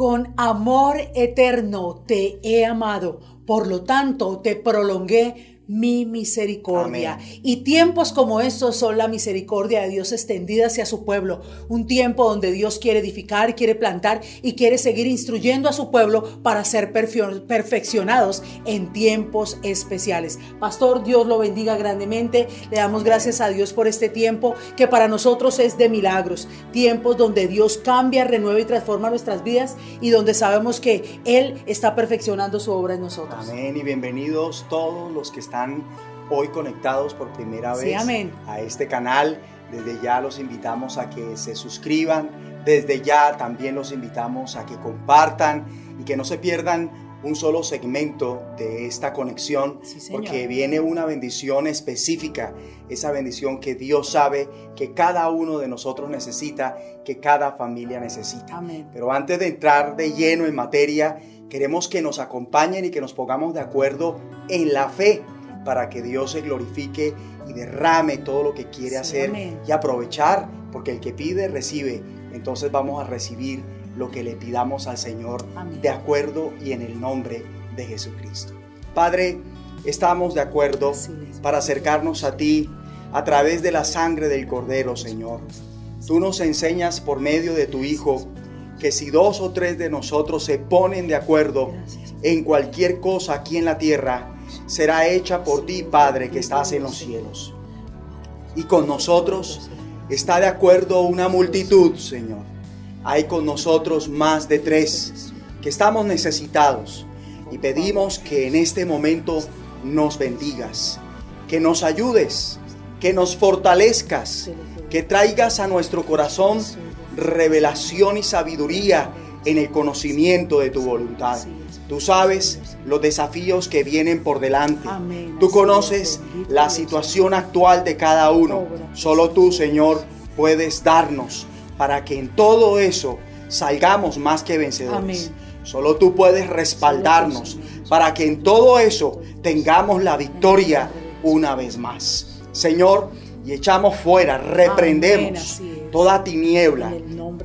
Con amor eterno te he amado, por lo tanto te prolongué mi misericordia. Y tiempos como estos son la misericordia de Dios extendida hacia su pueblo. Un tiempo donde Dios quiere edificar, quiere plantar y quiere seguir instruyendo a su pueblo para ser perfeccionados en tiempos especiales. Pastor, Dios lo bendiga grandemente. Le damos gracias a Dios por este tiempo que para nosotros es de milagros. Tiempos donde Dios cambia, renueva y transforma nuestras vidas y donde sabemos que Él está perfeccionando su obra en nosotros. Amén y bienvenidos todos los que están hoy conectados por primera vez a este canal. Desde ya los invitamos a que se suscriban. Desde ya también los invitamos a que compartan y que no se pierdan un solo segmento de esta conexión, porque viene una bendición específica, esa bendición que Dios sabe que cada uno de nosotros necesita, que cada familia necesita. Pero antes de entrar de lleno en materia, queremos que nos acompañen y que nos pongamos de acuerdo en la fe para que Dios se glorifique y derrame todo lo que quiere hacer y aprovechar, porque el que pide recibe. Entonces vamos a recibir lo que le pidamos al Señor de acuerdo y en el nombre de Jesucristo. Padre, estamos de acuerdo para acercarnos a ti a través de la sangre del Cordero, Señor. Tú nos enseñas por medio de tu Hijo que si dos o tres de nosotros se ponen de acuerdo en cualquier cosa aquí en la tierra, será hecha por ti, Padre, que estás en los cielos. Y con nosotros está de acuerdo una multitud, Señor. Hay con nosotros más de tres que estamos necesitados y pedimos que en este momento nos bendigas, que nos ayudes, que nos fortalezcas, que traigas a nuestro corazón revelación y sabiduría en el conocimiento de tu voluntad. Tú sabes los desafíos que vienen por delante. Tú conoces la situación actual de cada uno. Solo tú, Señor, puedes darnos para que en todo eso salgamos más que vencedores. Solo tú puedes respaldarnos para que en todo eso tengamos la victoria una vez más. Señor, y echamos fuera, reprendemos toda tiniebla,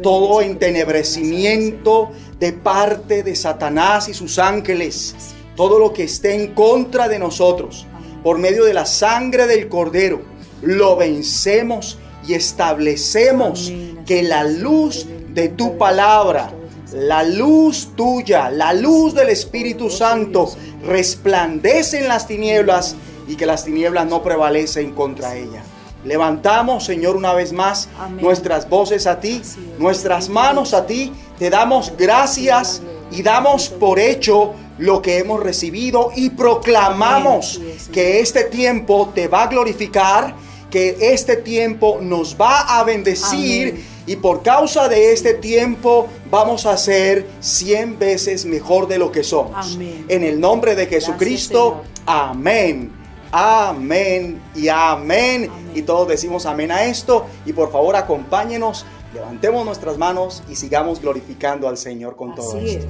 todo entenebrecimiento de parte de Satanás y sus ángeles, todo lo que esté en contra de nosotros, por medio de la sangre del Cordero, lo vencemos y establecemos que la luz de tu palabra, la luz tuya, la luz del Espíritu Santo resplandece en las tinieblas y que las tinieblas no prevalecen contra ella. Levantamos, Señor, una vez más nuestras voces a ti, nuestras manos a ti. Te damos gracias y damos por hecho lo que hemos recibido y proclamamos que este tiempo te va a glorificar, que este tiempo nos va a bendecir y por causa de este tiempo vamos a ser cien veces mejor de lo que somos. En el nombre de Jesucristo, amén. Amén y amén. Y todos decimos amén a esto. Y por favor acompáñenos, levantemos nuestras manos y sigamos glorificando al Señor con todo esto.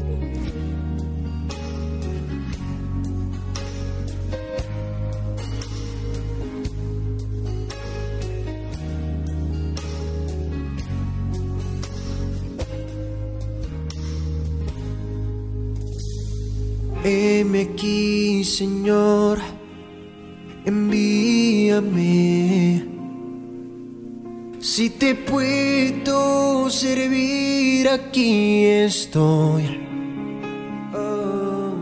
Heme aquí, Señor envíame. Si te puedo servir, aquí estoy. Oh,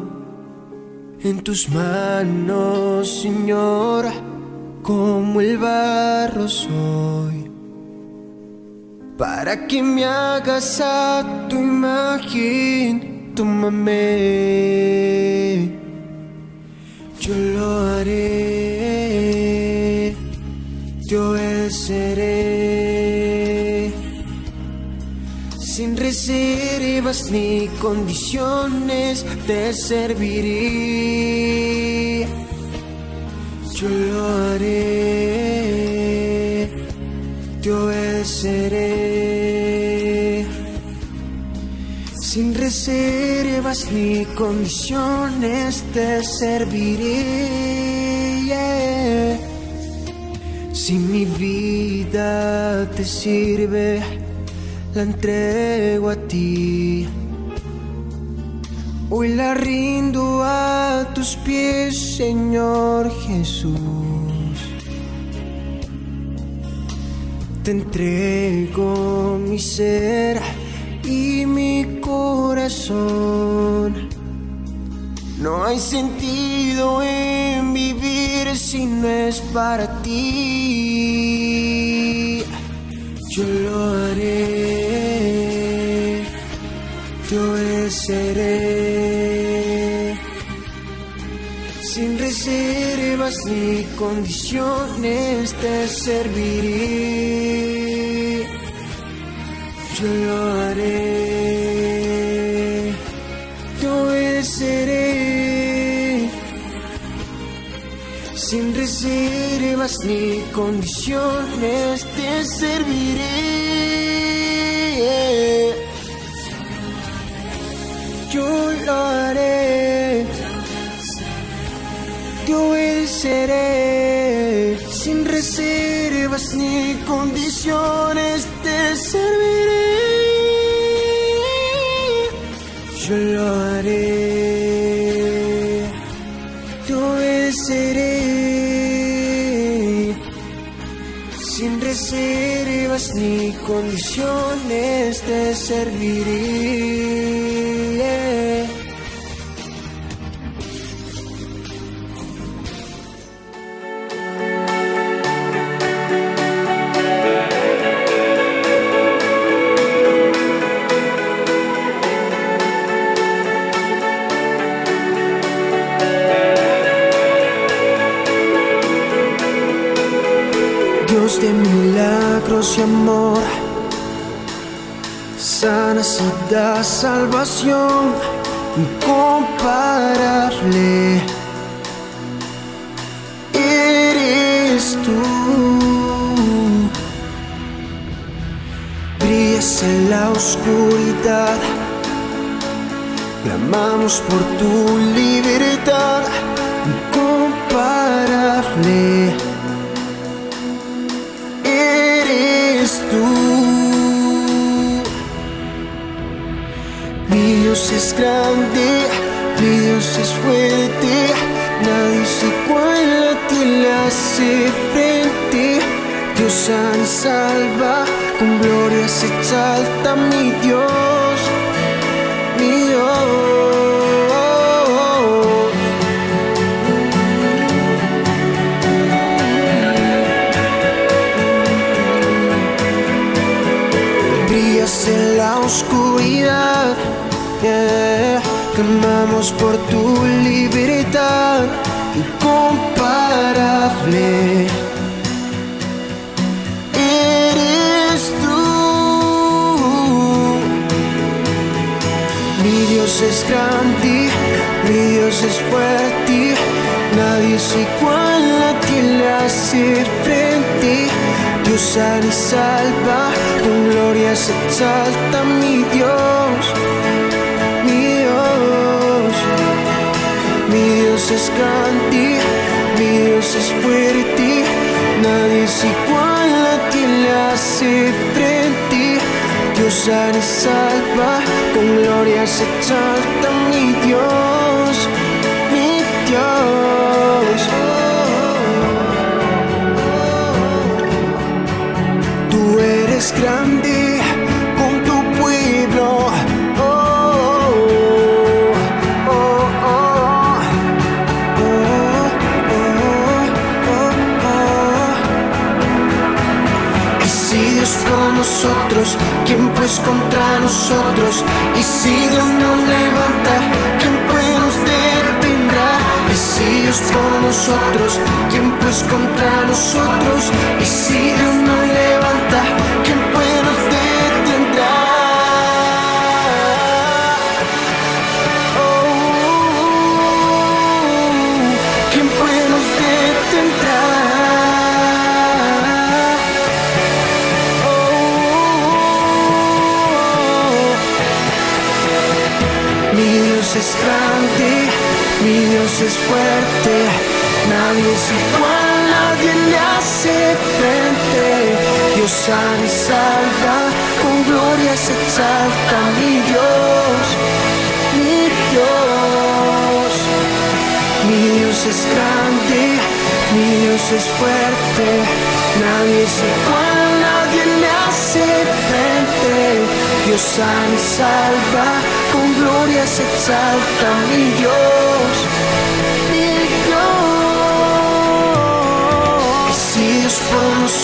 en tus manos, Señor, como el barro soy. Para que me hagas a tu imagen, tómame. Yo lo haré seré sin reservas ni condiciones te serviré. Yo lo haré, yo seré sin reservas ni condiciones te serviré. Si mi vida te sirve, la entrego a ti. Hoy la rindo a tus pies, Señor Jesús. Te entrego mi ser y mi corazón. No hay sentido en vivir si no es para ti. Yo lo haré, te obedeceré. Sin reservas ni condiciones te serviré. Yo lo haré, Sin reservas ni condiciones te serviré. Yo lo haré, te obedeceré. Sin reservas ni condiciones te serviré. Yo lo haré, condiciones te serviré. De milagros y amor, sanas y da salvación incomparable. Eres tú, brillas en la oscuridad, clamamos por tu libertad incomparable. Dios es grande, mi Dios es fuerte, nadie se iguala a ti le hace frente. Dios sana salva, con gloria se exalta mi Dios, mi Dios. en la oscuridad. Yeah. Clamamos por tu libertad incomparable. Eres tú. Mi Dios es grande, mi Dios es fuerte. Nadie es igual a ti le hace frente. Dios sana y salva, con gloria se exalta mi Dios, Dios es grande, mi Dios es fuerte, nadie es igual a ti le hace frente. Dios y salva, con gloria se exalta mi Dios, mi Dios. Tú eres grande nosotros, ¿quién pues contra nosotros? Y si Dios nos levanta, ¿quién pues nos detendrá? Y si Dios por nosotros, ¿quién pues contra nosotros? Y si Dios nos levanta, ¿quién es fuerte, nadie es igual, nadie le hace frente. Dios sana y salva, con gloria se exalta mi Dios, mi Dios. Mi Dios es grande, mi Dios es fuerte, nadie es igual, nadie le hace frente. Dios sana y salva, con gloria se exalta mi Dios.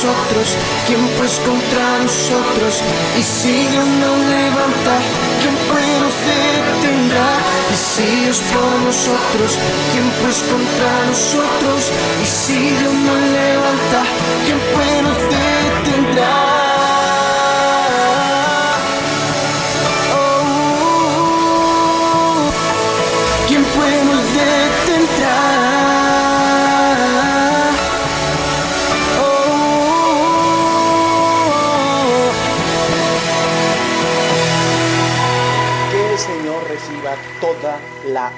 Nosotros, ¿quién pues contra nosotros? Y si Dios no levanta, ¿quién pues nos detendrá? Y si Dios por nosotros, ¿quién pues contra nosotros? Y si Dios nos levanta, ¿quién pues nos detendrá?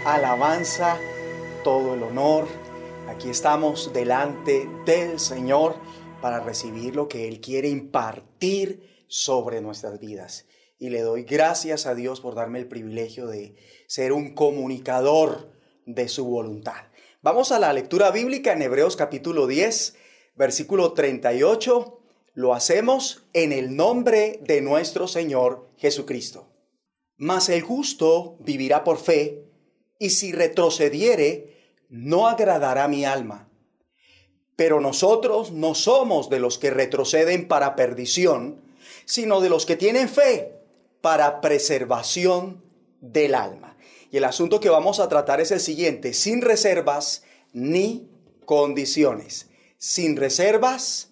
Alabanza, todo el honor. Aquí estamos delante del Señor para recibir lo que Él quiere impartir sobre nuestras vidas. Y le doy gracias a Dios por darme el privilegio de ser un comunicador de su voluntad. Vamos a la lectura bíblica en Hebreos capítulo 10, versículo 38. Lo hacemos en el nombre de nuestro Señor Jesucristo. Mas el justo vivirá por fe, y si retrocediere, no agradará mi alma. Pero nosotros no somos de los que retroceden para perdición, sino de los que tienen fe para preservación del alma. Y el asunto que vamos a tratar es el siguiente, sin reservas ni condiciones. Sin reservas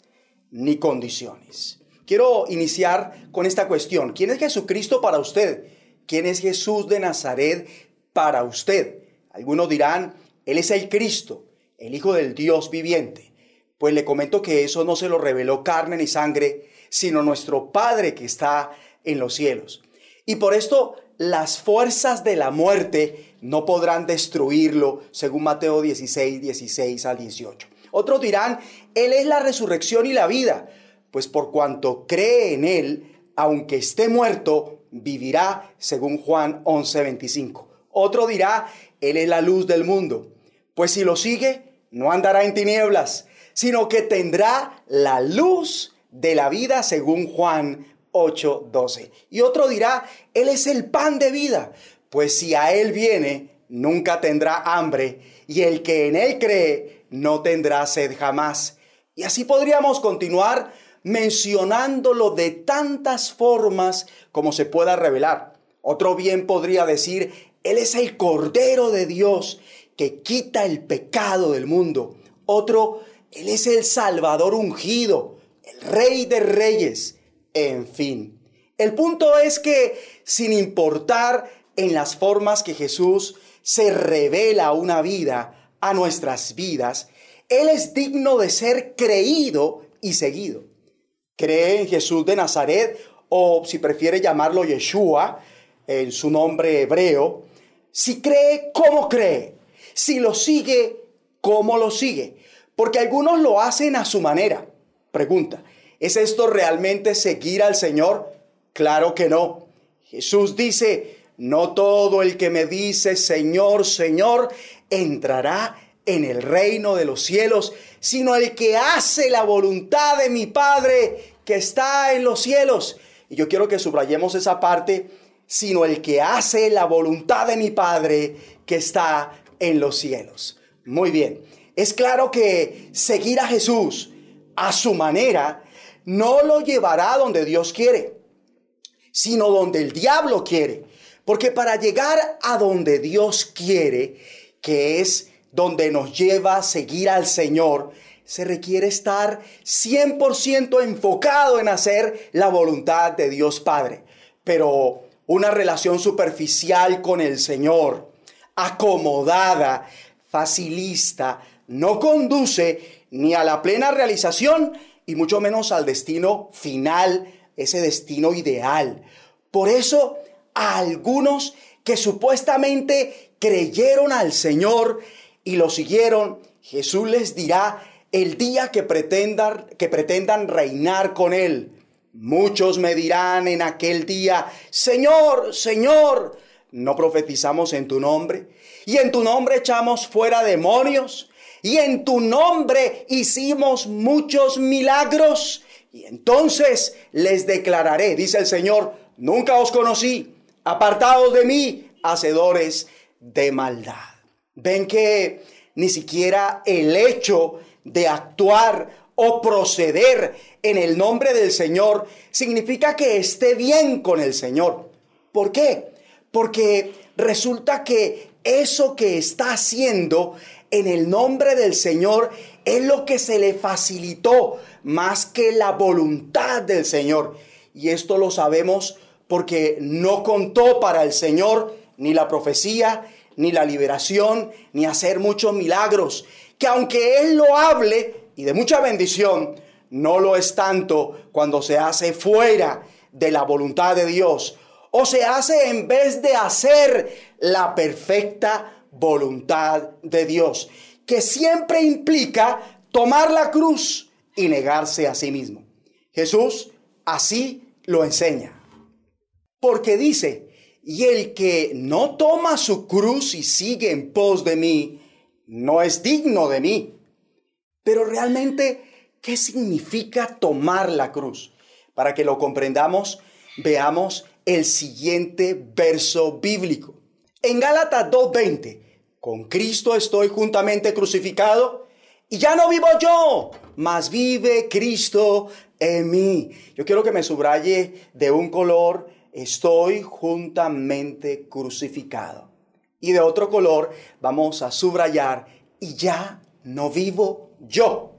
ni condiciones. Quiero iniciar con esta cuestión. ¿Quién es Jesucristo para usted? ¿Quién es Jesús de Nazaret para usted? Algunos dirán, Él es el Cristo, el Hijo del Dios viviente. Pues le comento que eso no se lo reveló carne ni sangre, sino nuestro Padre que está en los cielos. Y por esto las fuerzas de la muerte no podrán destruirlo, según Mateo 16, 16 al 18. Otros dirán, Él es la resurrección y la vida, pues por cuanto cree en Él, aunque esté muerto, vivirá, según Juan 11:25. Otro dirá, Él es la luz del mundo. Pues si lo sigue, no andará en tinieblas, sino que tendrá la luz de la vida, según Juan 8:12. Y otro dirá, Él es el pan de vida, pues si a Él viene, nunca tendrá hambre, y el que en Él cree, no tendrá sed jamás. Y así podríamos continuar mencionándolo de tantas formas como se pueda revelar. Otro bien podría decir, Él es el Cordero de Dios que quita el pecado del mundo. Otro, Él es el Salvador ungido, el Rey de Reyes. En fin, el punto es que sin importar en las formas que Jesús se revela una vida, a nuestras vidas, Él es digno de ser creído y seguido cree en Jesús de Nazaret, o si prefiere llamarlo Yeshua, en su nombre hebreo, si cree, ¿cómo cree? Si lo sigue, ¿cómo lo sigue? Porque algunos lo hacen a su manera. Pregunta, ¿es esto realmente seguir al Señor? Claro que no. Jesús dice, no todo el que me dice Señor, Señor, entrará en el reino de los cielos, sino el que hace la voluntad de mi Padre que está en los cielos. Y yo quiero que subrayemos esa parte, sino el que hace la voluntad de mi Padre que está en los cielos. Muy bien, es claro que seguir a Jesús a su manera no lo llevará donde Dios quiere, sino donde el diablo quiere. Porque para llegar a donde Dios quiere, que es donde nos lleva a seguir al Señor, se requiere estar 100% enfocado en hacer la voluntad de Dios Padre. Pero una relación superficial con el Señor, acomodada, facilista, no conduce ni a la plena realización y mucho menos al destino final, ese destino ideal. Por eso a algunos que supuestamente creyeron al Señor y lo siguieron, Jesús les dirá el día que pretendan, que pretendan reinar con Él. Muchos me dirán en aquel día, Señor, Señor, ¿no profetizamos en tu nombre? Y en tu nombre echamos fuera demonios, y en tu nombre hicimos muchos milagros. Y entonces les declararé, dice el Señor, nunca os conocí, apartados de mí, hacedores de maldad. Ven que ni siquiera el hecho de actuar o proceder en el nombre del Señor significa que esté bien con el Señor. ¿Por qué? Porque resulta que eso que está haciendo en el nombre del Señor es lo que se le facilitó más que la voluntad del Señor. Y esto lo sabemos porque no contó para el Señor ni la profecía, ni la liberación, ni hacer muchos milagros. Que aunque Él lo hable y de mucha bendición, no lo es tanto cuando se hace fuera de la voluntad de Dios o se hace en vez de hacer la perfecta voluntad de Dios, que siempre implica tomar la cruz y negarse a sí mismo. Jesús así lo enseña. Porque dice, y el que no toma su cruz y sigue en pos de mí, no es digno de mí. Pero realmente, ¿qué significa tomar la cruz? Para que lo comprendamos, veamos el siguiente verso bíblico. En Gálatas 2.20, con Cristo estoy juntamente crucificado y ya no vivo yo, mas vive Cristo en mí. Yo quiero que me subraye de un color, estoy juntamente crucificado. Y de otro color vamos a subrayar, y ya no vivo yo.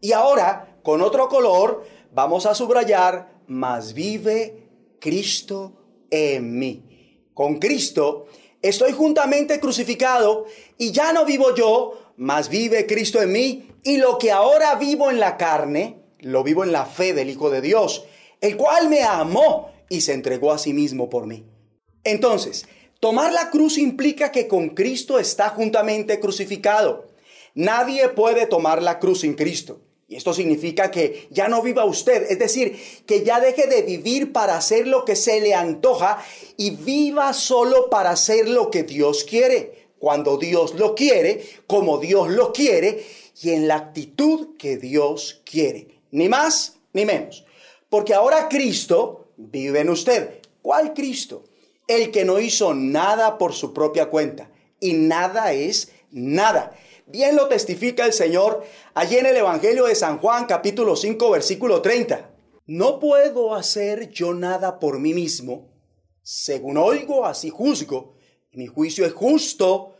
Y ahora, con otro color, vamos a subrayar, mas vive Cristo en mí. Con Cristo estoy juntamente crucificado y ya no vivo yo, mas vive Cristo en mí. Y lo que ahora vivo en la carne, lo vivo en la fe del Hijo de Dios, el cual me amó y se entregó a sí mismo por mí. Entonces, tomar la cruz implica que con Cristo está juntamente crucificado. Nadie puede tomar la cruz sin Cristo. Y esto significa que ya no viva usted, es decir, que ya deje de vivir para hacer lo que se le antoja y viva solo para hacer lo que Dios quiere, cuando Dios lo quiere, como Dios lo quiere y en la actitud que Dios quiere, ni más ni menos. Porque ahora Cristo vive en usted. ¿Cuál Cristo? El que no hizo nada por su propia cuenta y nada es nada Bien lo testifica el Señor allí en el Evangelio de San Juan capítulo 5 versículo 30. No puedo hacer yo nada por mí mismo. Según oigo, así juzgo. Mi juicio es justo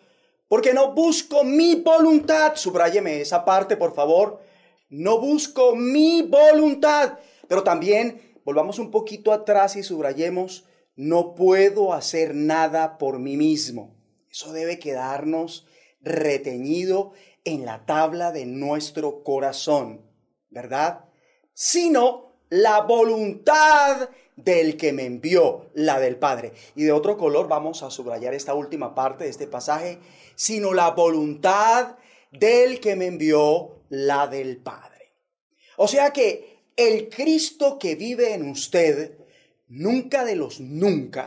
porque no busco mi voluntad. Subráyeme esa parte, por favor. No busco mi voluntad. Pero también volvamos un poquito atrás y subrayemos, no puedo hacer nada por mí mismo. Eso debe quedarnos reteñido en la tabla de nuestro corazón, ¿verdad? Sino la voluntad del que me envió, la del Padre. Y de otro color vamos a subrayar esta última parte de este pasaje, sino la voluntad del que me envió, la del Padre. O sea que el Cristo que vive en usted, nunca de los nunca,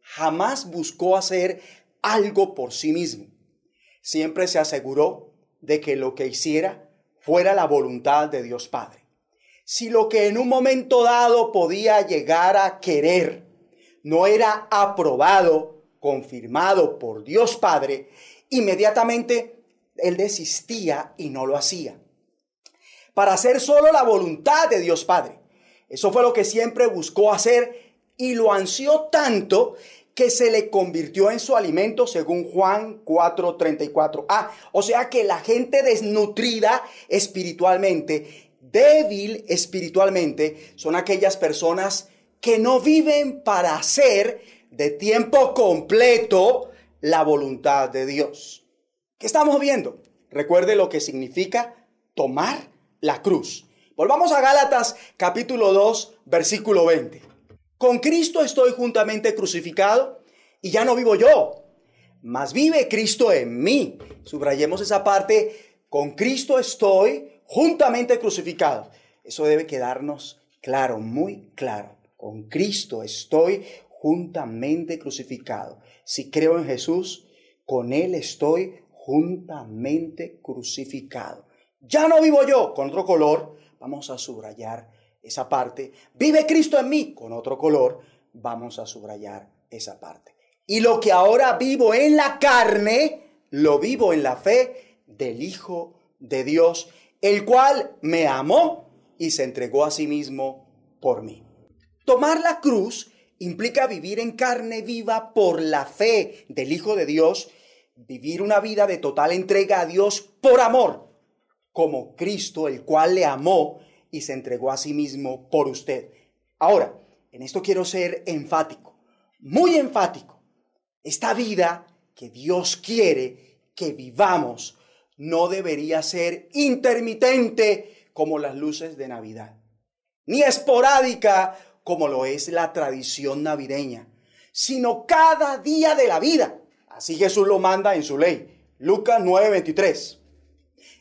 jamás buscó hacer algo por sí mismo siempre se aseguró de que lo que hiciera fuera la voluntad de Dios Padre. Si lo que en un momento dado podía llegar a querer no era aprobado, confirmado por Dios Padre, inmediatamente él desistía y no lo hacía. Para hacer solo la voluntad de Dios Padre. Eso fue lo que siempre buscó hacer y lo ansió tanto que se le convirtió en su alimento según Juan 4:34. Ah, o sea que la gente desnutrida espiritualmente, débil espiritualmente, son aquellas personas que no viven para hacer de tiempo completo la voluntad de Dios. ¿Qué estamos viendo? Recuerde lo que significa tomar la cruz. Volvamos a Gálatas capítulo 2, versículo 20. Con Cristo estoy juntamente crucificado y ya no vivo yo, mas vive Cristo en mí. Subrayemos esa parte, con Cristo estoy juntamente crucificado. Eso debe quedarnos claro, muy claro. Con Cristo estoy juntamente crucificado. Si creo en Jesús, con Él estoy juntamente crucificado. Ya no vivo yo, con otro color, vamos a subrayar esa parte. Vive Cristo en mí, con otro color, vamos a subrayar esa parte. Y lo que ahora vivo en la carne, lo vivo en la fe del Hijo de Dios, el cual me amó y se entregó a sí mismo por mí. Tomar la cruz implica vivir en carne viva por la fe del Hijo de Dios, vivir una vida de total entrega a Dios por amor, como Cristo, el cual le amó y se entregó a sí mismo por usted. Ahora, en esto quiero ser enfático, muy enfático. Esta vida que Dios quiere que vivamos no debería ser intermitente como las luces de Navidad, ni esporádica como lo es la tradición navideña, sino cada día de la vida. Así Jesús lo manda en su ley, Lucas 9:23.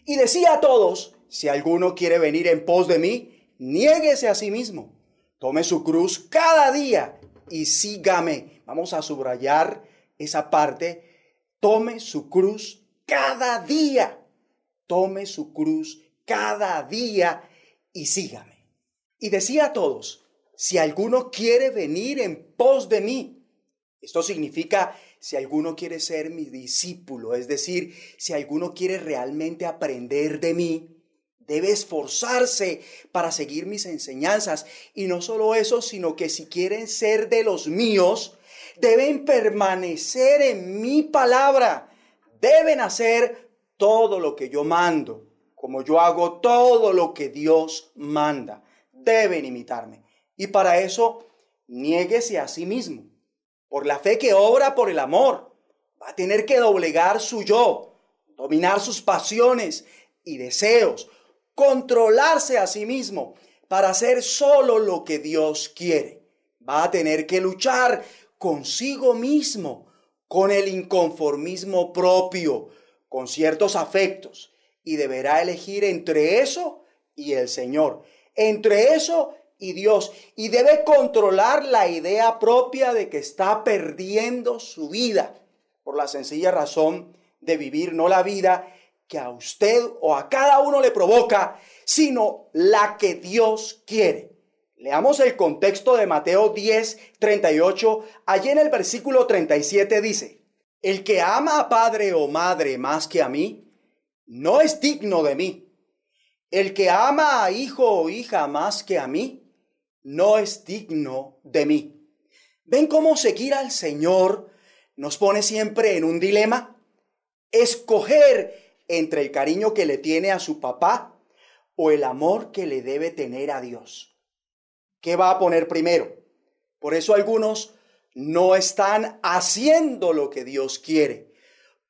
Y decía a todos, si alguno quiere venir en pos de mí, niéguese a sí mismo, tome su cruz cada día y sígame. Vamos a subrayar esa parte. Tome su cruz cada día. Tome su cruz cada día y sígame. Y decía a todos, si alguno quiere venir en pos de mí, esto significa si alguno quiere ser mi discípulo, es decir, si alguno quiere realmente aprender de mí, debe esforzarse para seguir mis enseñanzas. Y no solo eso, sino que si quieren ser de los míos, deben permanecer en mi palabra, deben hacer todo lo que yo mando, como yo hago todo lo que Dios manda. Deben imitarme. Y para eso, niéguese a sí mismo por la fe que obra por el amor. Va a tener que doblegar su yo, dominar sus pasiones y deseos, controlarse a sí mismo para hacer solo lo que Dios quiere. Va a tener que luchar consigo mismo, con el inconformismo propio, con ciertos afectos, y deberá elegir entre eso y el Señor, entre eso y Dios y debe controlar la idea propia de que está perdiendo su vida por la sencilla razón de vivir no la vida que a usted o a cada uno le provoca, sino la que Dios quiere. Leamos el contexto de Mateo 10, 38. Allí en el versículo 37 dice, el que ama a padre o madre más que a mí, no es digno de mí. El que ama a hijo o hija más que a mí, no es digno de mí. ¿Ven cómo seguir al Señor nos pone siempre en un dilema? Escoger entre el cariño que le tiene a su papá o el amor que le debe tener a Dios. ¿Qué va a poner primero? Por eso algunos no están haciendo lo que Dios quiere,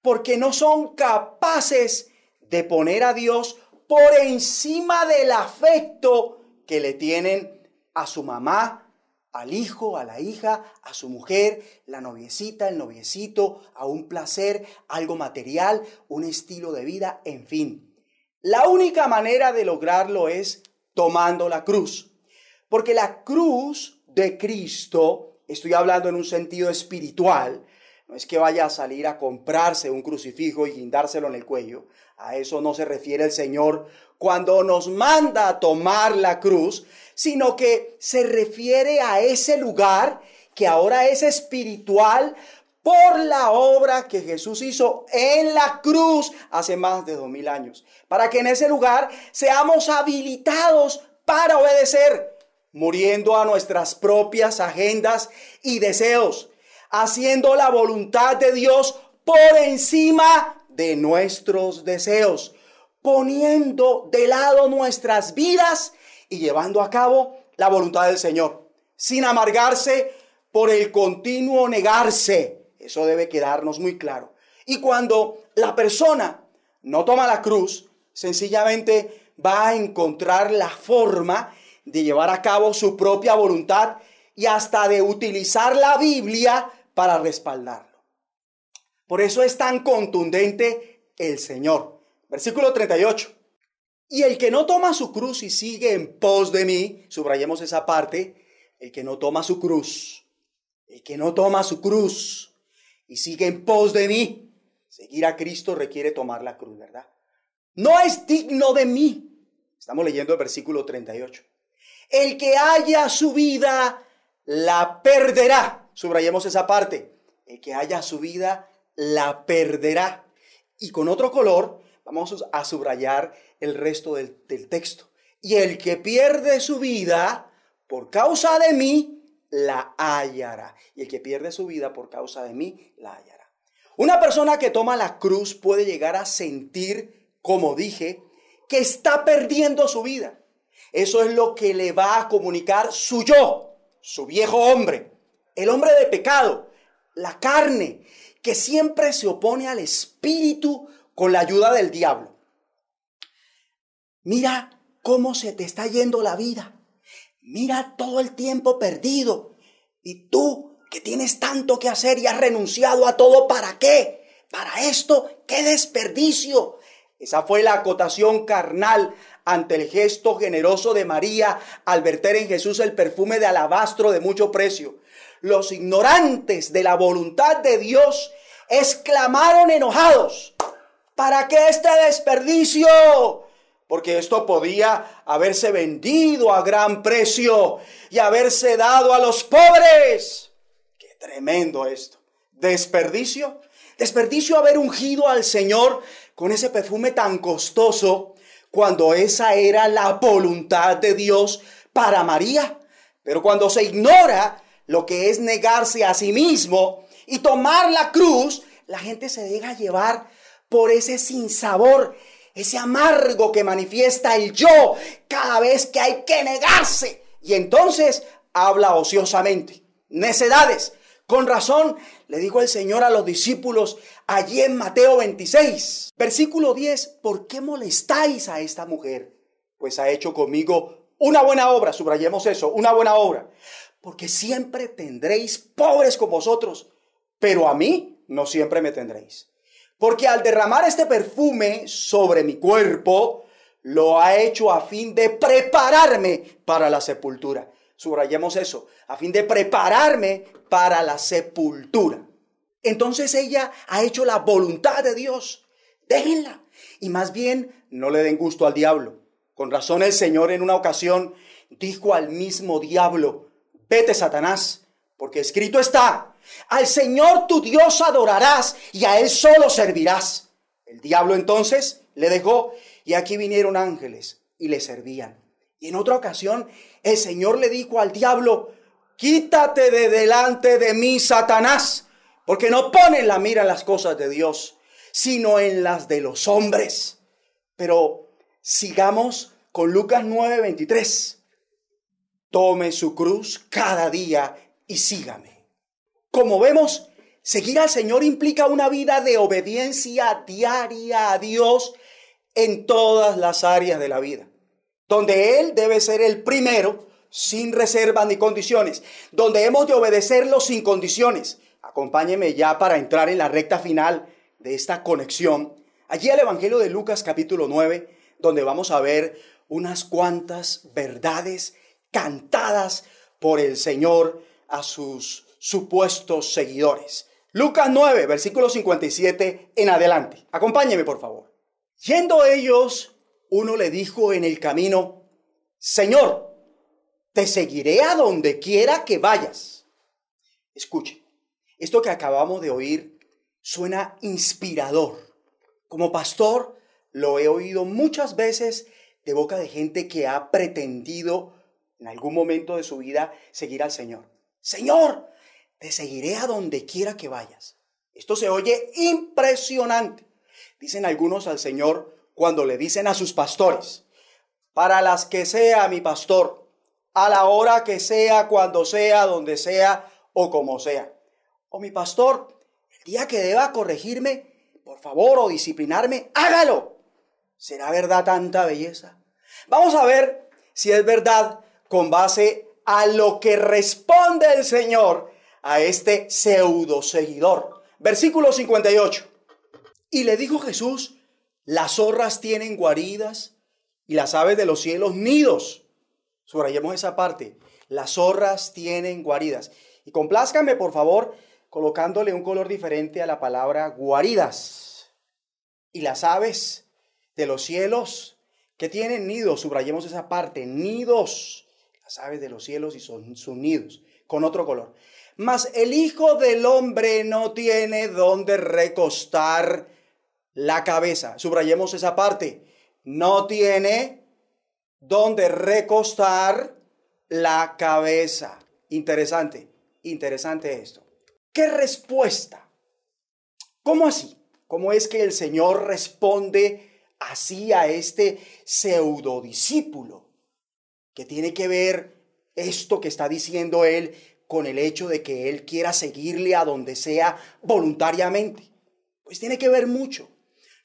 porque no son capaces de poner a Dios por encima del afecto que le tienen a su mamá, al hijo, a la hija, a su mujer, la noviecita, el noviecito, a un placer, algo material, un estilo de vida, en fin. La única manera de lograrlo es tomando la cruz. Porque la cruz de Cristo, estoy hablando en un sentido espiritual, no es que vaya a salir a comprarse un crucifijo y guindárselo en el cuello. A eso no se refiere el Señor cuando nos manda a tomar la cruz, sino que se refiere a ese lugar que ahora es espiritual por la obra que Jesús hizo en la cruz hace más de dos mil años, para que en ese lugar seamos habilitados para obedecer, muriendo a nuestras propias agendas y deseos haciendo la voluntad de Dios por encima de nuestros deseos, poniendo de lado nuestras vidas y llevando a cabo la voluntad del Señor, sin amargarse por el continuo negarse. Eso debe quedarnos muy claro. Y cuando la persona no toma la cruz, sencillamente va a encontrar la forma de llevar a cabo su propia voluntad y hasta de utilizar la Biblia para respaldarlo. Por eso es tan contundente el Señor. Versículo 38. Y el que no toma su cruz y sigue en pos de mí, subrayemos esa parte, el que no toma su cruz, el que no toma su cruz y sigue en pos de mí, Seguir a Cristo requiere tomar la cruz, ¿verdad? No es digno de mí. Estamos leyendo el versículo 38. El que haya su vida, la perderá. Subrayemos esa parte. El que haya su vida, la perderá. Y con otro color vamos a subrayar el resto del, del texto. Y el que pierde su vida por causa de mí, la hallará. Y el que pierde su vida por causa de mí, la hallará. Una persona que toma la cruz puede llegar a sentir, como dije, que está perdiendo su vida. Eso es lo que le va a comunicar su yo, su viejo hombre, el hombre de pecado, la carne, que siempre se opone al espíritu con la ayuda del diablo. Mira cómo se te está yendo la vida. Mira todo el tiempo perdido. Y tú que tienes tanto que hacer y has renunciado a todo, ¿para qué? Para esto, qué desperdicio. Esa fue la acotación carnal ante el gesto generoso de María al verter en Jesús el perfume de alabastro de mucho precio. Los ignorantes de la voluntad de Dios exclamaron enojados, ¿para qué este desperdicio? Porque esto podía haberse vendido a gran precio y haberse dado a los pobres. Tremendo esto. Desperdicio. Desperdicio haber ungido al Señor con ese perfume tan costoso cuando esa era la voluntad de Dios para María. Pero cuando se ignora lo que es negarse a sí mismo y tomar la cruz, la gente se deja llevar por ese sinsabor, ese amargo que manifiesta el yo cada vez que hay que negarse. Y entonces habla ociosamente. Necedades. Con razón le dijo el Señor a los discípulos allí en Mateo 26, versículo 10, ¿por qué molestáis a esta mujer? Pues ha hecho conmigo una buena obra, subrayemos eso, una buena obra, porque siempre tendréis pobres con vosotros, pero a mí no siempre me tendréis. Porque al derramar este perfume sobre mi cuerpo, lo ha hecho a fin de prepararme para la sepultura. Subrayemos eso, a fin de prepararme para la sepultura. Entonces ella ha hecho la voluntad de Dios. Déjenla. Y más bien, no le den gusto al diablo. Con razón el Señor en una ocasión dijo al mismo diablo, vete Satanás, porque escrito está, al Señor tu Dios adorarás y a Él solo servirás. El diablo entonces le dejó y aquí vinieron ángeles y le servían. Y en otra ocasión el Señor le dijo al diablo, quítate de delante de mí, Satanás, porque no pones la mira en las cosas de Dios, sino en las de los hombres. Pero sigamos con Lucas 9:23. Tome su cruz cada día y sígame. Como vemos, seguir al Señor implica una vida de obediencia diaria a Dios en todas las áreas de la vida donde Él debe ser el primero, sin reservas ni condiciones, donde hemos de obedecerlo sin condiciones. Acompáñeme ya para entrar en la recta final de esta conexión. Allí el Evangelio de Lucas capítulo 9, donde vamos a ver unas cuantas verdades cantadas por el Señor a sus supuestos seguidores. Lucas 9, versículo 57 en adelante. Acompáñeme, por favor. Yendo ellos uno le dijo en el camino, Señor, te seguiré a donde quiera que vayas. Escuche, esto que acabamos de oír suena inspirador. Como pastor, lo he oído muchas veces de boca de gente que ha pretendido en algún momento de su vida seguir al Señor. Señor, te seguiré a donde quiera que vayas. Esto se oye impresionante. Dicen algunos al Señor, cuando le dicen a sus pastores, para las que sea mi pastor, a la hora que sea, cuando sea, donde sea o como sea. O mi pastor, el día que deba corregirme, por favor, o disciplinarme, hágalo. ¿Será verdad tanta belleza? Vamos a ver si es verdad con base a lo que responde el Señor a este pseudo seguidor. Versículo 58. Y le dijo Jesús, las zorras tienen guaridas y las aves de los cielos nidos. Subrayemos esa parte. Las zorras tienen guaridas. Y complázcanme, por favor, colocándole un color diferente a la palabra guaridas. Y las aves de los cielos que tienen nidos, subrayemos esa parte, nidos, las aves de los cielos y son sus nidos, con otro color. Mas el Hijo del Hombre no tiene donde recostar la cabeza. Subrayemos esa parte. No tiene donde recostar la cabeza. Interesante, interesante esto. ¿Qué respuesta? ¿Cómo así? ¿Cómo es que el Señor responde así a este pseudo discípulo? Que tiene que ver esto que está diciendo él con el hecho de que él quiera seguirle a donde sea voluntariamente. Pues tiene que ver mucho.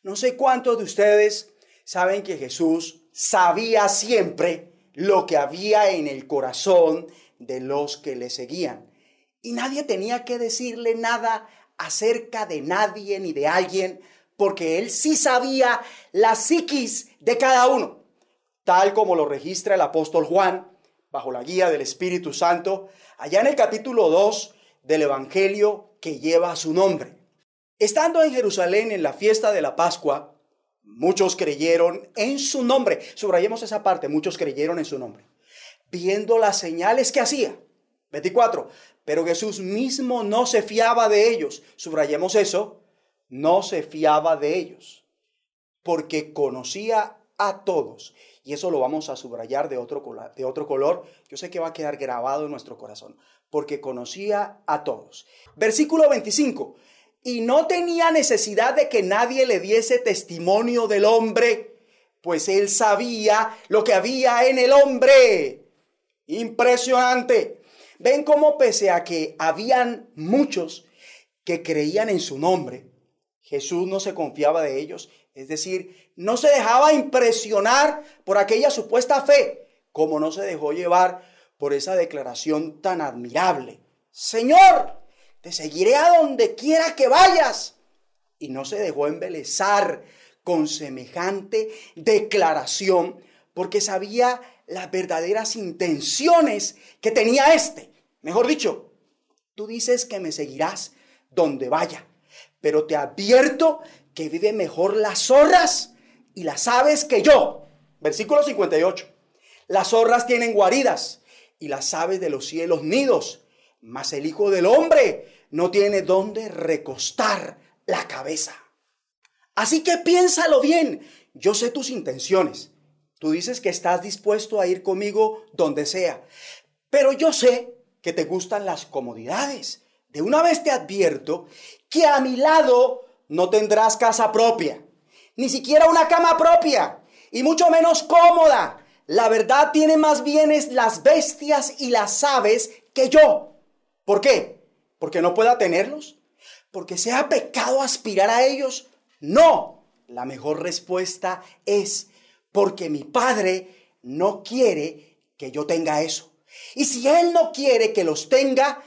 No sé cuántos de ustedes saben que Jesús sabía siempre lo que había en el corazón de los que le seguían. Y nadie tenía que decirle nada acerca de nadie ni de alguien, porque él sí sabía la psiquis de cada uno, tal como lo registra el apóstol Juan, bajo la guía del Espíritu Santo, allá en el capítulo 2 del Evangelio que lleva su nombre. Estando en Jerusalén en la fiesta de la Pascua, muchos creyeron en su nombre. Subrayemos esa parte, muchos creyeron en su nombre. Viendo las señales que hacía. 24. Pero Jesús mismo no se fiaba de ellos. Subrayemos eso. No se fiaba de ellos. Porque conocía a todos. Y eso lo vamos a subrayar de otro, de otro color. Yo sé que va a quedar grabado en nuestro corazón. Porque conocía a todos. Versículo 25 y no tenía necesidad de que nadie le diese testimonio del hombre, pues él sabía lo que había en el hombre. Impresionante. Ven cómo pese a que habían muchos que creían en su nombre, Jesús no se confiaba de ellos, es decir, no se dejaba impresionar por aquella supuesta fe, como no se dejó llevar por esa declaración tan admirable. Señor, te seguiré a donde quiera que vayas. Y no se dejó embelezar con semejante declaración porque sabía las verdaderas intenciones que tenía éste. Mejor dicho, tú dices que me seguirás donde vaya, pero te advierto que vive mejor las zorras y las aves que yo. Versículo 58. Las zorras tienen guaridas y las aves de los cielos nidos, mas el Hijo del Hombre no tiene dónde recostar la cabeza. Así que piénsalo bien. Yo sé tus intenciones. Tú dices que estás dispuesto a ir conmigo donde sea. Pero yo sé que te gustan las comodidades. De una vez te advierto que a mi lado no tendrás casa propia, ni siquiera una cama propia, y mucho menos cómoda. La verdad tiene más bienes las bestias y las aves que yo. ¿Por qué? porque no pueda tenerlos, porque sea pecado aspirar a ellos. No, la mejor respuesta es porque mi Padre no quiere que yo tenga eso. Y si Él no quiere que los tenga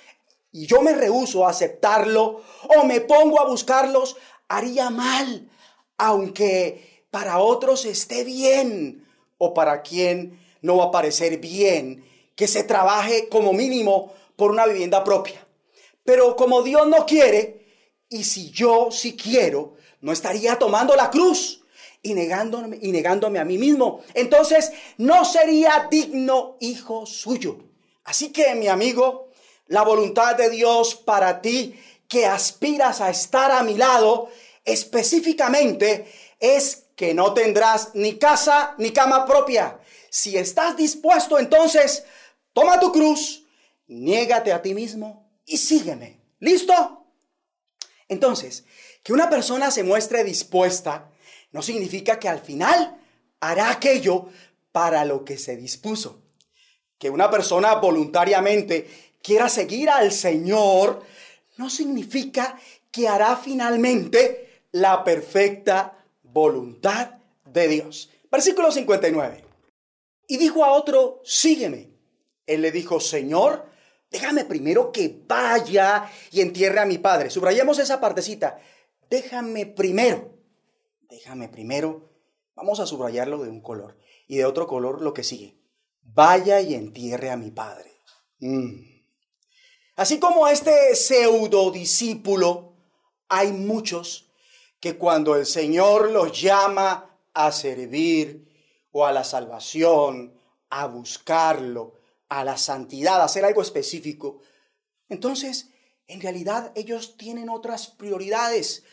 y yo me rehúso a aceptarlo o me pongo a buscarlos, haría mal, aunque para otros esté bien o para quien no va a parecer bien que se trabaje como mínimo por una vivienda propia. Pero como Dios no quiere, y si yo sí quiero, no estaría tomando la cruz y negándome, y negándome a mí mismo. Entonces no sería digno hijo suyo. Así que, mi amigo, la voluntad de Dios para ti que aspiras a estar a mi lado, específicamente, es que no tendrás ni casa ni cama propia. Si estás dispuesto, entonces, toma tu cruz, niégate a ti mismo y sígueme. ¿Listo? Entonces, que una persona se muestre dispuesta no significa que al final hará aquello para lo que se dispuso. Que una persona voluntariamente quiera seguir al Señor no significa que hará finalmente la perfecta voluntad de Dios. Versículo 59. Y dijo a otro, sígueme. Él le dijo, Señor, Déjame primero que vaya y entierre a mi padre. Subrayemos esa partecita. Déjame primero. Déjame primero. Vamos a subrayarlo de un color. Y de otro color lo que sigue. Vaya y entierre a mi padre. Mm. Así como este pseudo discípulo, hay muchos que cuando el Señor los llama a servir o a la salvación, a buscarlo, a la santidad, a hacer algo específico, entonces en realidad ellos tienen otras prioridades,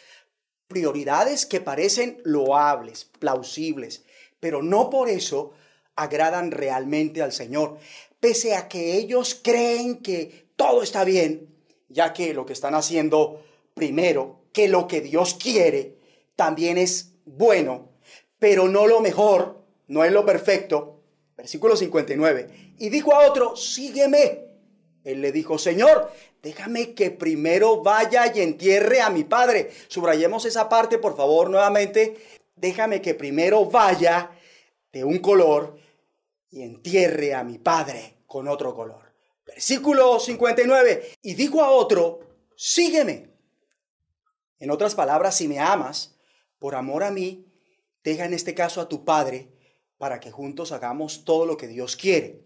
prioridades que parecen loables, plausibles, pero no por eso agradan realmente al Señor, pese a que ellos creen que todo está bien, ya que lo que están haciendo primero, que lo que Dios quiere, también es bueno, pero no lo mejor, no es lo perfecto. Versículo 59. Y dijo a otro, sígueme. Él le dijo, Señor, déjame que primero vaya y entierre a mi padre. Subrayemos esa parte, por favor, nuevamente. Déjame que primero vaya de un color y entierre a mi padre con otro color. Versículo 59. Y dijo a otro, sígueme. En otras palabras, si me amas, por amor a mí, deja en este caso a tu padre para que juntos hagamos todo lo que Dios quiere.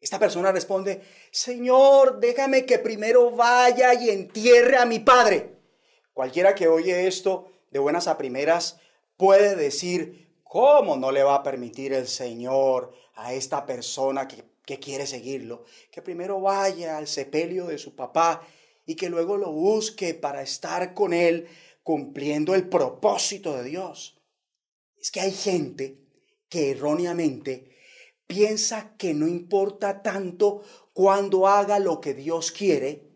Esta persona responde, Señor, déjame que primero vaya y entierre a mi padre. Cualquiera que oye esto de buenas a primeras puede decir, ¿cómo no le va a permitir el Señor a esta persona que, que quiere seguirlo? Que primero vaya al sepelio de su papá y que luego lo busque para estar con Él cumpliendo el propósito de Dios. Es que hay gente que erróneamente piensa que no importa tanto cuando haga lo que Dios quiere,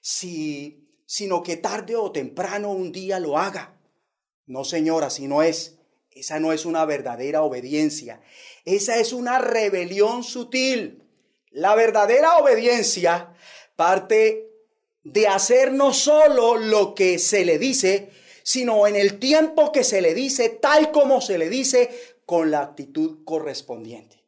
si, sino que tarde o temprano un día lo haga. No, señora, si no es. Esa no es una verdadera obediencia. Esa es una rebelión sutil. La verdadera obediencia parte de hacer no solo lo que se le dice, sino en el tiempo que se le dice, tal como se le dice, con la actitud correspondiente.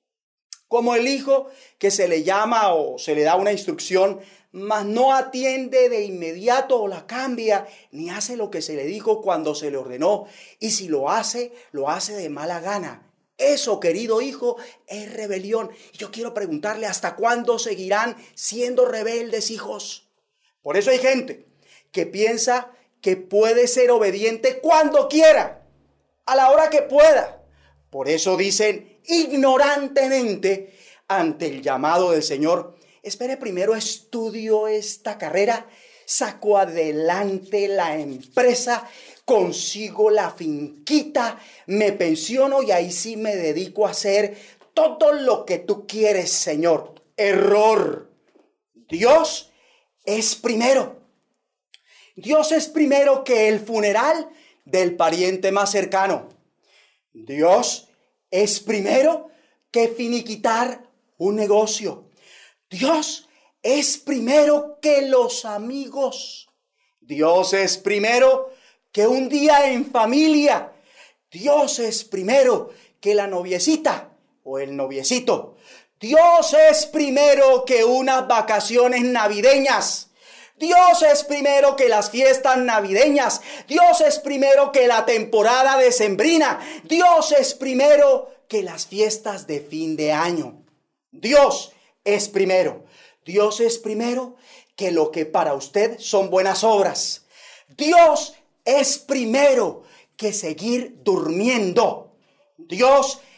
Como el hijo que se le llama o se le da una instrucción, mas no atiende de inmediato o la cambia, ni hace lo que se le dijo cuando se le ordenó, y si lo hace, lo hace de mala gana. Eso, querido hijo, es rebelión. Y yo quiero preguntarle, ¿hasta cuándo seguirán siendo rebeldes hijos? Por eso hay gente que piensa que puede ser obediente cuando quiera, a la hora que pueda. Por eso dicen ignorantemente ante el llamado del Señor, espere primero estudio esta carrera, saco adelante la empresa, consigo la finquita, me pensiono y ahí sí me dedico a hacer todo lo que tú quieres, Señor. Error. Dios es primero. Dios es primero que el funeral del pariente más cercano. Dios es primero que finiquitar un negocio. Dios es primero que los amigos. Dios es primero que un día en familia. Dios es primero que la noviecita o el noviecito. Dios es primero que unas vacaciones navideñas. Dios es primero que las fiestas navideñas. Dios es primero que la temporada decembrina. Dios es primero que las fiestas de fin de año. Dios es primero. Dios es primero que lo que para usted son buenas obras. Dios es primero que seguir durmiendo. Dios es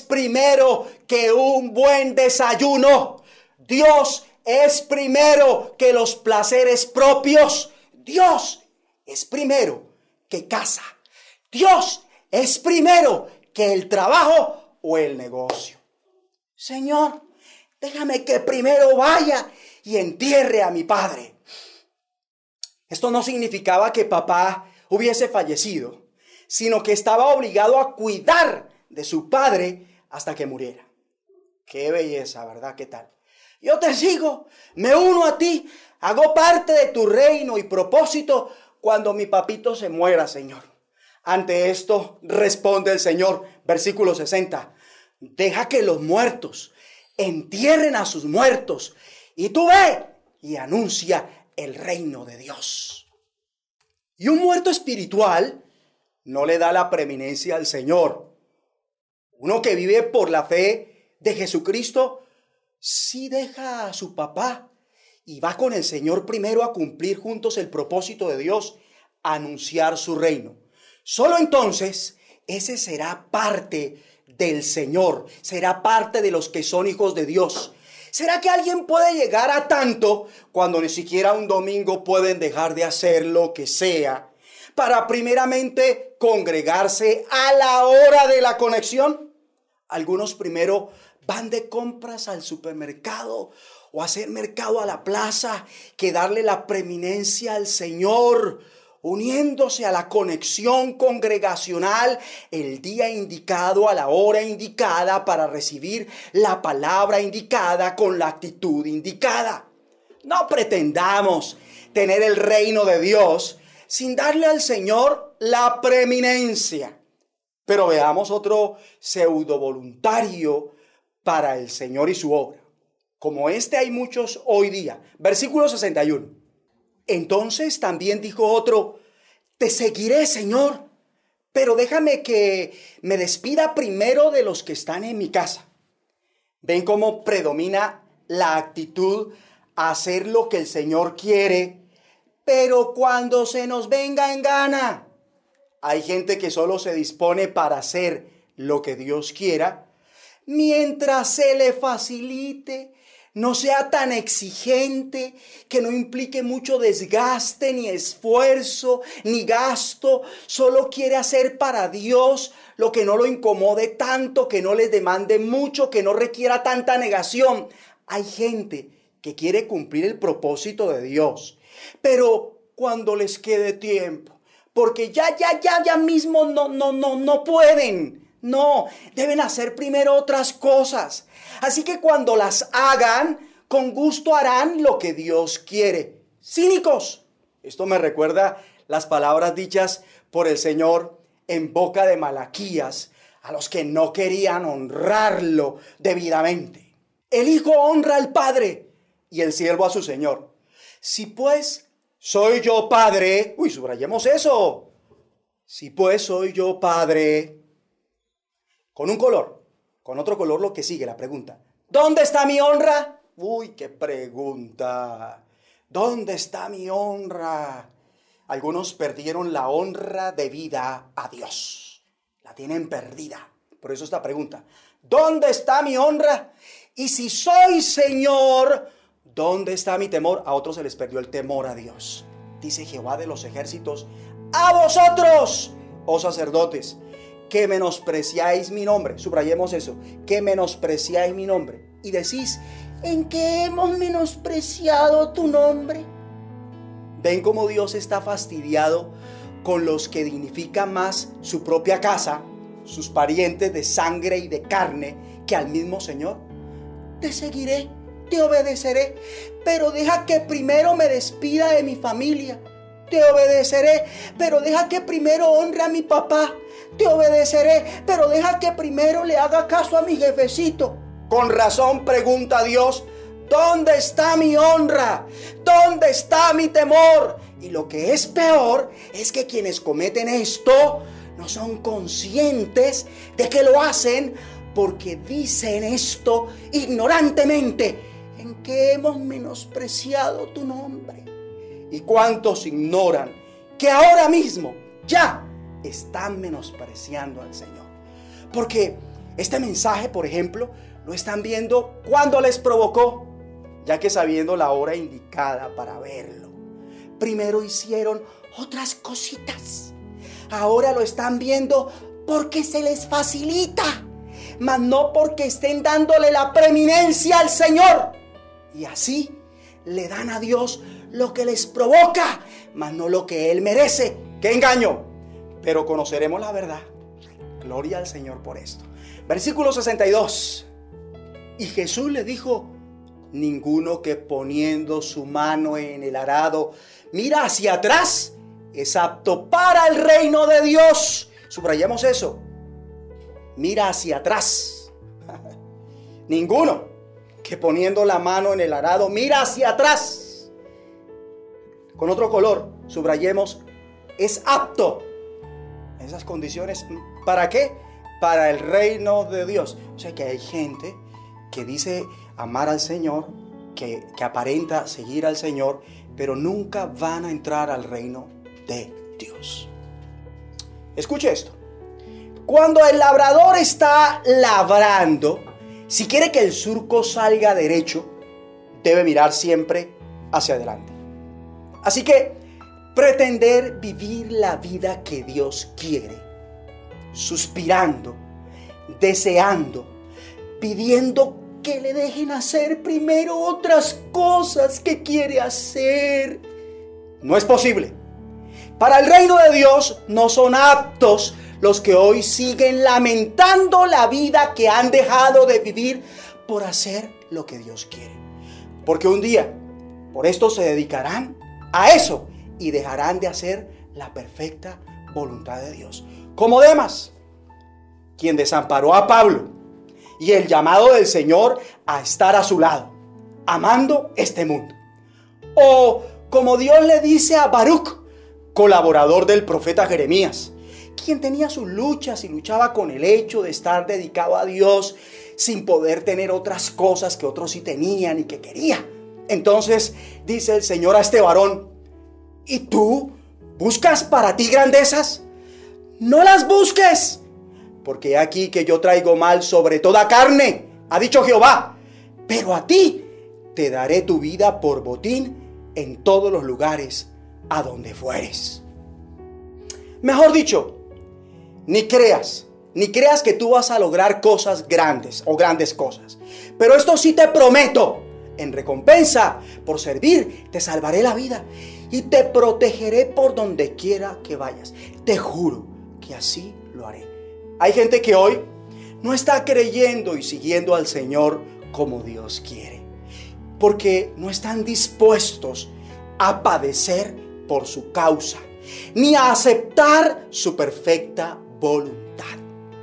primero que un buen desayuno. Dios es primero que los placeres propios. Dios es primero que casa. Dios es primero que el trabajo o el negocio. Señor, déjame que primero vaya y entierre a mi padre. Esto no significaba que papá hubiese fallecido, sino que estaba obligado a cuidar de su padre hasta que muriera. Qué belleza, ¿verdad? ¿Qué tal? Yo te sigo, me uno a ti, hago parte de tu reino y propósito cuando mi papito se muera, Señor. Ante esto responde el Señor, versículo 60, deja que los muertos entierren a sus muertos y tú ve y anuncia el reino de Dios. Y un muerto espiritual no le da la preeminencia al Señor, uno que vive por la fe de Jesucristo, sí deja a su papá y va con el Señor primero a cumplir juntos el propósito de Dios, anunciar su reino. Solo entonces ese será parte del Señor, será parte de los que son hijos de Dios. ¿Será que alguien puede llegar a tanto cuando ni siquiera un domingo pueden dejar de hacer lo que sea para primeramente congregarse a la hora de la conexión? Algunos primero van de compras al supermercado o hacer mercado a la plaza que darle la preeminencia al Señor uniéndose a la conexión congregacional el día indicado a la hora indicada para recibir la palabra indicada con la actitud indicada. No pretendamos tener el reino de Dios sin darle al Señor la preeminencia. Pero veamos otro pseudo voluntario para el Señor y su obra. Como este hay muchos hoy día. Versículo 61. Entonces también dijo otro, te seguiré, Señor, pero déjame que me despida primero de los que están en mi casa. ¿Ven cómo predomina la actitud a hacer lo que el Señor quiere? Pero cuando se nos venga en gana, hay gente que solo se dispone para hacer lo que Dios quiera, mientras se le facilite no sea tan exigente, que no implique mucho desgaste, ni esfuerzo, ni gasto, solo quiere hacer para Dios lo que no lo incomode tanto, que no le demande mucho, que no requiera tanta negación. Hay gente que quiere cumplir el propósito de Dios, pero cuando les quede tiempo, porque ya, ya, ya, ya mismo no, no, no, no pueden no, deben hacer primero otras cosas. Así que cuando las hagan, con gusto harán lo que Dios quiere. Cínicos. Esto me recuerda las palabras dichas por el Señor en boca de Malaquías a los que no querían honrarlo debidamente. El Hijo honra al Padre y el siervo a su Señor. Si pues soy yo Padre, uy, subrayemos eso. Si pues soy yo Padre, con un color, con otro color lo que sigue, la pregunta. ¿Dónde está mi honra? Uy, qué pregunta. ¿Dónde está mi honra? Algunos perdieron la honra de vida a Dios. La tienen perdida. Por eso esta pregunta. ¿Dónde está mi honra? Y si soy Señor, ¿dónde está mi temor? A otros se les perdió el temor a Dios. Dice Jehová de los ejércitos, a vosotros, oh sacerdotes, que menospreciáis mi nombre. Subrayemos eso, que menospreciáis mi nombre. Y decís, ¿en qué hemos menospreciado tu nombre? Ven cómo Dios está fastidiado con los que dignifican más su propia casa, sus parientes de sangre y de carne, que al mismo Señor. Te seguiré, te obedeceré, pero deja que primero me despida de mi familia. Te obedeceré, pero deja que primero honre a mi papá te obedeceré, pero deja que primero le haga caso a mi jefecito. Con razón pregunta Dios, ¿dónde está mi honra? ¿Dónde está mi temor? Y lo que es peor es que quienes cometen esto no son conscientes de que lo hacen porque dicen esto ignorantemente, en que hemos menospreciado tu nombre. ¿Y cuántos ignoran que ahora mismo ya están menospreciando al Señor. Porque este mensaje, por ejemplo, lo están viendo cuando les provocó, ya que sabiendo la hora indicada para verlo. Primero hicieron otras cositas. Ahora lo están viendo porque se les facilita, mas no porque estén dándole la preeminencia al Señor. Y así le dan a Dios lo que les provoca, mas no lo que Él merece. ¡Qué engaño! pero conoceremos la verdad. Gloria al Señor por esto. Versículo 62. Y Jesús le dijo, ninguno que poniendo su mano en el arado mira hacia atrás es apto para el reino de Dios. Subrayemos eso. Mira hacia atrás. ninguno que poniendo la mano en el arado mira hacia atrás. Con otro color, subrayemos, es apto esas condiciones. ¿Para qué? Para el reino de Dios. O sea que hay gente que dice amar al Señor, que, que aparenta seguir al Señor, pero nunca van a entrar al reino de Dios. Escuche esto. Cuando el labrador está labrando, si quiere que el surco salga derecho, debe mirar siempre hacia adelante. Así que pretender vivir la vida que Dios quiere, suspirando, deseando, pidiendo que le dejen hacer primero otras cosas que quiere hacer, no es posible. Para el reino de Dios no son aptos los que hoy siguen lamentando la vida que han dejado de vivir por hacer lo que Dios quiere. Porque un día, por esto se dedicarán a eso y dejarán de hacer la perfecta voluntad de Dios. Como Demas, quien desamparó a Pablo y el llamado del Señor a estar a su lado, amando este mundo. O como Dios le dice a Baruch, colaborador del profeta Jeremías, quien tenía sus luchas y luchaba con el hecho de estar dedicado a Dios sin poder tener otras cosas que otros sí tenían y que quería. Entonces dice el Señor a este varón, ¿y tú buscas para ti grandezas? No las busques, porque aquí que yo traigo mal sobre toda carne, ha dicho Jehová, pero a ti te daré tu vida por botín en todos los lugares a donde fueres. Mejor dicho, ni creas, ni creas que tú vas a lograr cosas grandes o grandes cosas. Pero esto sí te prometo, en recompensa por servir, te salvaré la vida y te protegeré por donde quiera que vayas. Te juro que así lo haré. Hay gente que hoy no está creyendo y siguiendo al Señor como Dios quiere, porque no están dispuestos a padecer por su causa, ni a aceptar su perfecta voluntad.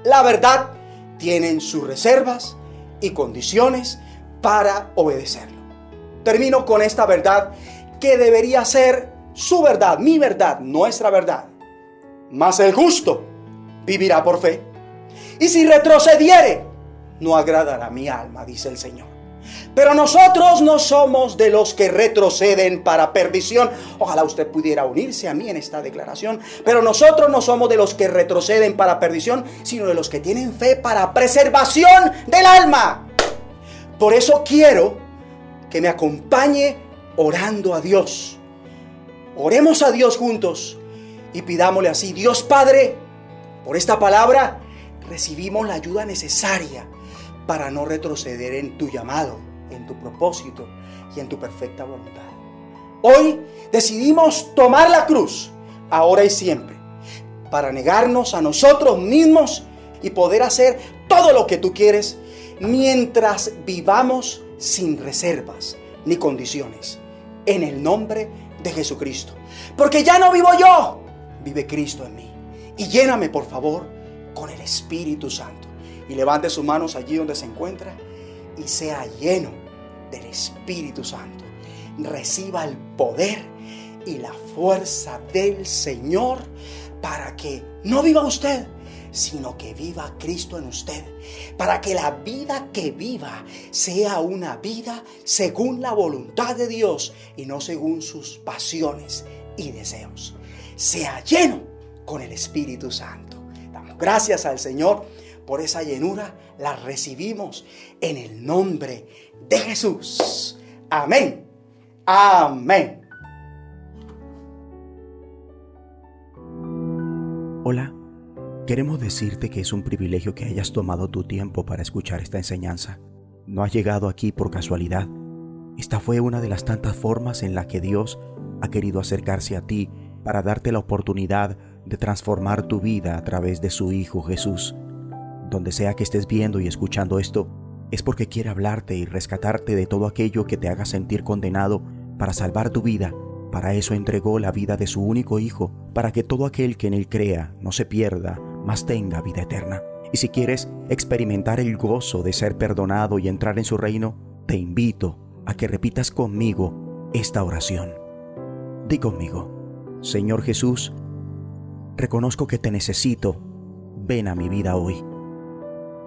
La verdad, tienen sus reservas y condiciones para obedecerlo. Termino con esta verdad que debería ser su verdad, mi verdad, nuestra verdad. Mas el justo vivirá por fe. Y si retrocediere, no agradará mi alma, dice el Señor. Pero nosotros no somos de los que retroceden para perdición. Ojalá usted pudiera unirse a mí en esta declaración. Pero nosotros no somos de los que retroceden para perdición, sino de los que tienen fe para preservación del alma. Por eso quiero que me acompañe orando a Dios. Oremos a Dios juntos y pidámosle así, Dios Padre, por esta palabra recibimos la ayuda necesaria para no retroceder en tu llamado, en tu propósito y en tu perfecta voluntad. Hoy decidimos tomar la cruz, ahora y siempre, para negarnos a nosotros mismos y poder hacer todo lo que tú quieres mientras vivamos sin reservas ni condiciones. En el nombre de Jesucristo. Porque ya no vivo yo, vive Cristo en mí. Y lléname, por favor, con el Espíritu Santo y levante sus manos allí donde se encuentra y sea lleno del Espíritu Santo. Reciba el poder y la fuerza del Señor para que no viva usted, sino que viva Cristo en usted. Para que la vida que viva sea una vida según la voluntad de Dios y no según sus pasiones y deseos. Sea lleno con el Espíritu Santo. Damos gracias al Señor por esa llenura la recibimos en el nombre de Jesús. Amén. Amén. Hola, queremos decirte que es un privilegio que hayas tomado tu tiempo para escuchar esta enseñanza. No has llegado aquí por casualidad. Esta fue una de las tantas formas en la que Dios ha querido acercarse a ti para darte la oportunidad de transformar tu vida a través de su Hijo Jesús donde sea que estés viendo y escuchando esto, es porque quiere hablarte y rescatarte de todo aquello que te haga sentir condenado para salvar tu vida. Para eso entregó la vida de su único Hijo, para que todo aquel que en él crea no se pierda, mas tenga vida eterna. Y si quieres experimentar el gozo de ser perdonado y entrar en su reino, te invito a que repitas conmigo esta oración. Di conmigo, Señor Jesús, reconozco que te necesito, ven a mi vida hoy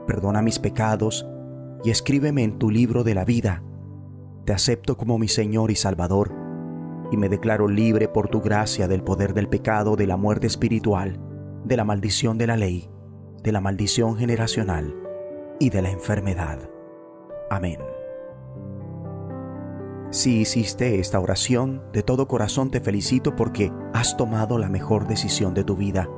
perdona mis pecados y escríbeme en tu libro de la vida. Te acepto como mi Señor y Salvador y me declaro libre por tu gracia del poder del pecado, de la muerte espiritual, de la maldición de la ley, de la maldición generacional y de la enfermedad. Amén. Si hiciste esta oración, de todo corazón te felicito porque has tomado la mejor decisión de tu vida.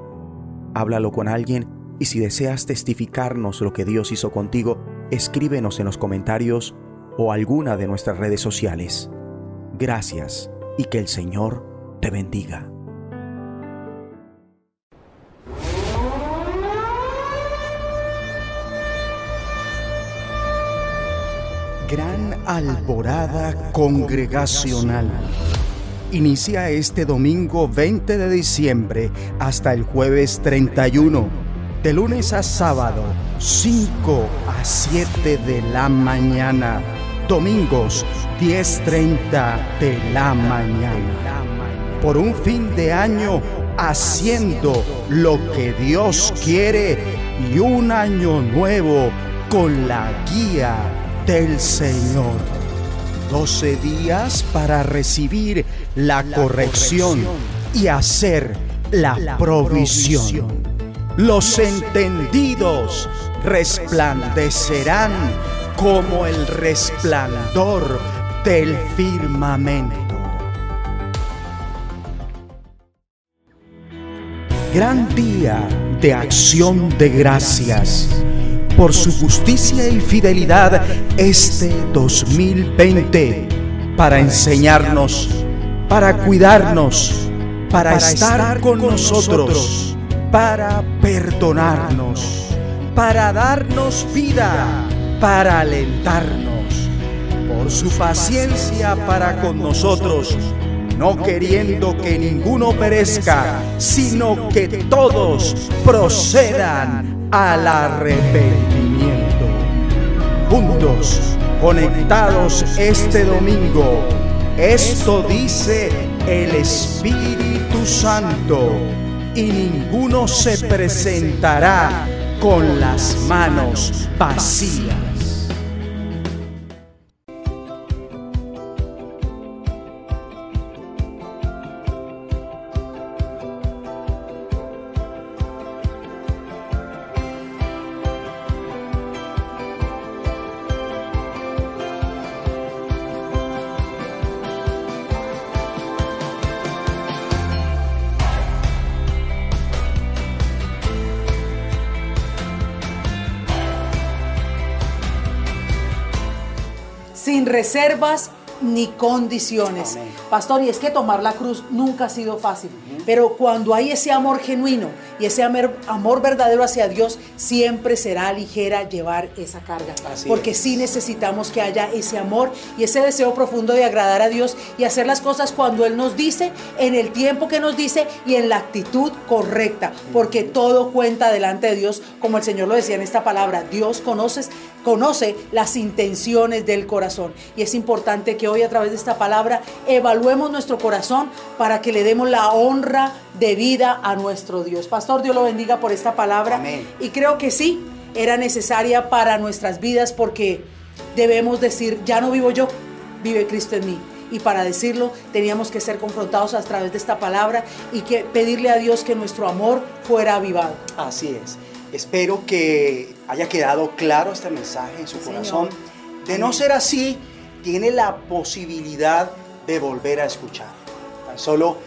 Háblalo con alguien y si deseas testificarnos lo que Dios hizo contigo, escríbenos en los comentarios o alguna de nuestras redes sociales. Gracias y que el Señor te bendiga. Gran Alborada Congregacional. Inicia este domingo 20 de diciembre hasta el jueves 31, de lunes a sábado, 5 a 7 de la mañana domingos 10.30 de la mañana. Por un fin de año haciendo lo que Dios quiere y un año nuevo con la guía del Señor. 12 días para recibir la corrección y hacer la provisión. Los entendidos resplandecerán como el resplandor del firmamento. Gran día de acción de gracias. Por su justicia y fidelidad este 2020 para enseñarnos, para cuidarnos, para estar con nosotros, para perdonarnos, para darnos vida para alentarnos, por su paciencia para con nosotros, no queriendo que ninguno perezca, sino que todos procedan al arrepentimiento. Juntos, conectados este domingo, esto dice el Espíritu Santo, y ninguno se presentará con las manos vacías. Reservas ni condiciones. Pastor, y es que tomar la cruz nunca ha sido fácil, pero cuando hay ese amor genuino y ese amor, verdadero hacia Dios, siempre será ligera llevar esa carga. porque sí necesitamos que haya ese amor y ese deseo profundo de agradar a Dios y hacer las cosas cuando Él nos dice, en el tiempo que nos dice y en la actitud correcta, porque todo cuenta delante de Dios, como el Señor lo decía en esta palabra, Dios conoce, conoce las intenciones del corazón. Y es importante que hoy a través de esta palabra evaluemos nuestro corazón para que le demos la honra de vida a nuestro Dios. Pastor, Dios lo bendiga por esta palabra. Y creo que sí, era necesaria para nuestras vidas porque debemos decir, ya no vivo yo, vive Cristo en mí. Y para decirlo teníamos que ser confrontados a través de esta palabra y que pedirle a Dios que nuestro amor fuera avivado. Así es. Espero que haya quedado claro este mensaje en su corazón. De no ser así, tiene la posibilidad de volver a escuchar. Tan solo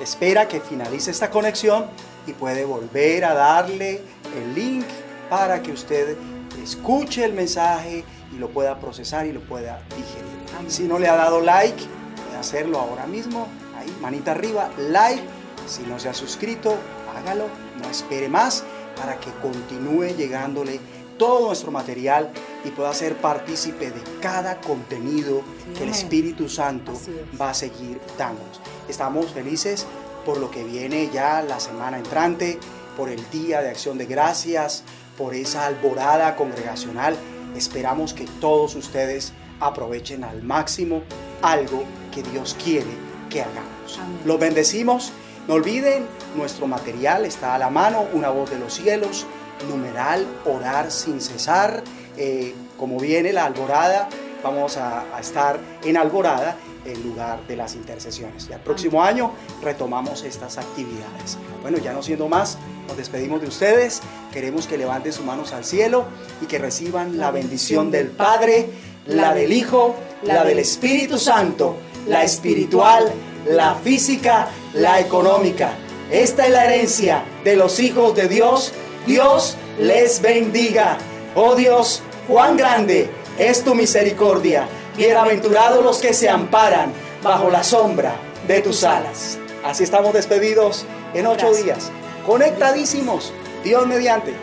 espera que finalice esta conexión y puede volver a darle el link para que usted escuche el mensaje y lo pueda procesar y lo pueda digerir. Si no le ha dado like, puede hacerlo ahora mismo. Ahí, manita arriba, like. Si no se ha suscrito, hágalo. No espere más para que continúe llegándole todo nuestro material y pueda ser partícipe de cada contenido que el Espíritu Santo va a seguir dándonos. Estamos felices por lo que viene ya la semana entrante, por el Día de Acción de Gracias, por esa alborada congregacional. Esperamos que todos ustedes aprovechen al máximo algo que Dios quiere que hagamos. Los bendecimos. No olviden, nuestro material está a la mano, una voz de los cielos numeral orar sin cesar, eh, como viene la alborada, vamos a, estar en Alborada, el lugar de las intercesiones. Ya el próximo año retomamos estas actividades. Bueno, ya no siendo más, nos despedimos de ustedes. Queremos que levanten sus manos al cielo y que reciban la bendición del Padre, la del Hijo, la del Espíritu Santo, la espiritual, la física, la económica. Esta es la herencia de los hijos de Dios. Dios les bendiga. Oh Dios, cuán grande es tu misericordia. Bienaventurados los que se amparan bajo la sombra de tus alas. Así estamos despedidos en ocho días, conectadísimos, Dios mediante.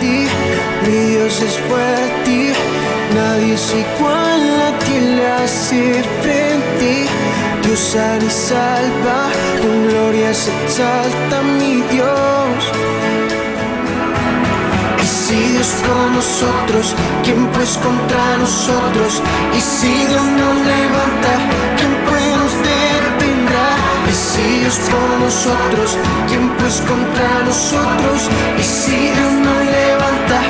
Mi Dios es fuerte, nadie es igual a ti le hace frente. Dios sana y salva, con gloria se exalta mi Dios. Si Dios con nosotros, ¿quién pues contra nosotros? Y si Dios nos levanta, ¿quién pues nos detendrá? Y si Dios con nosotros, ¿quién pues contra nosotros? Y si Dios nos levanta,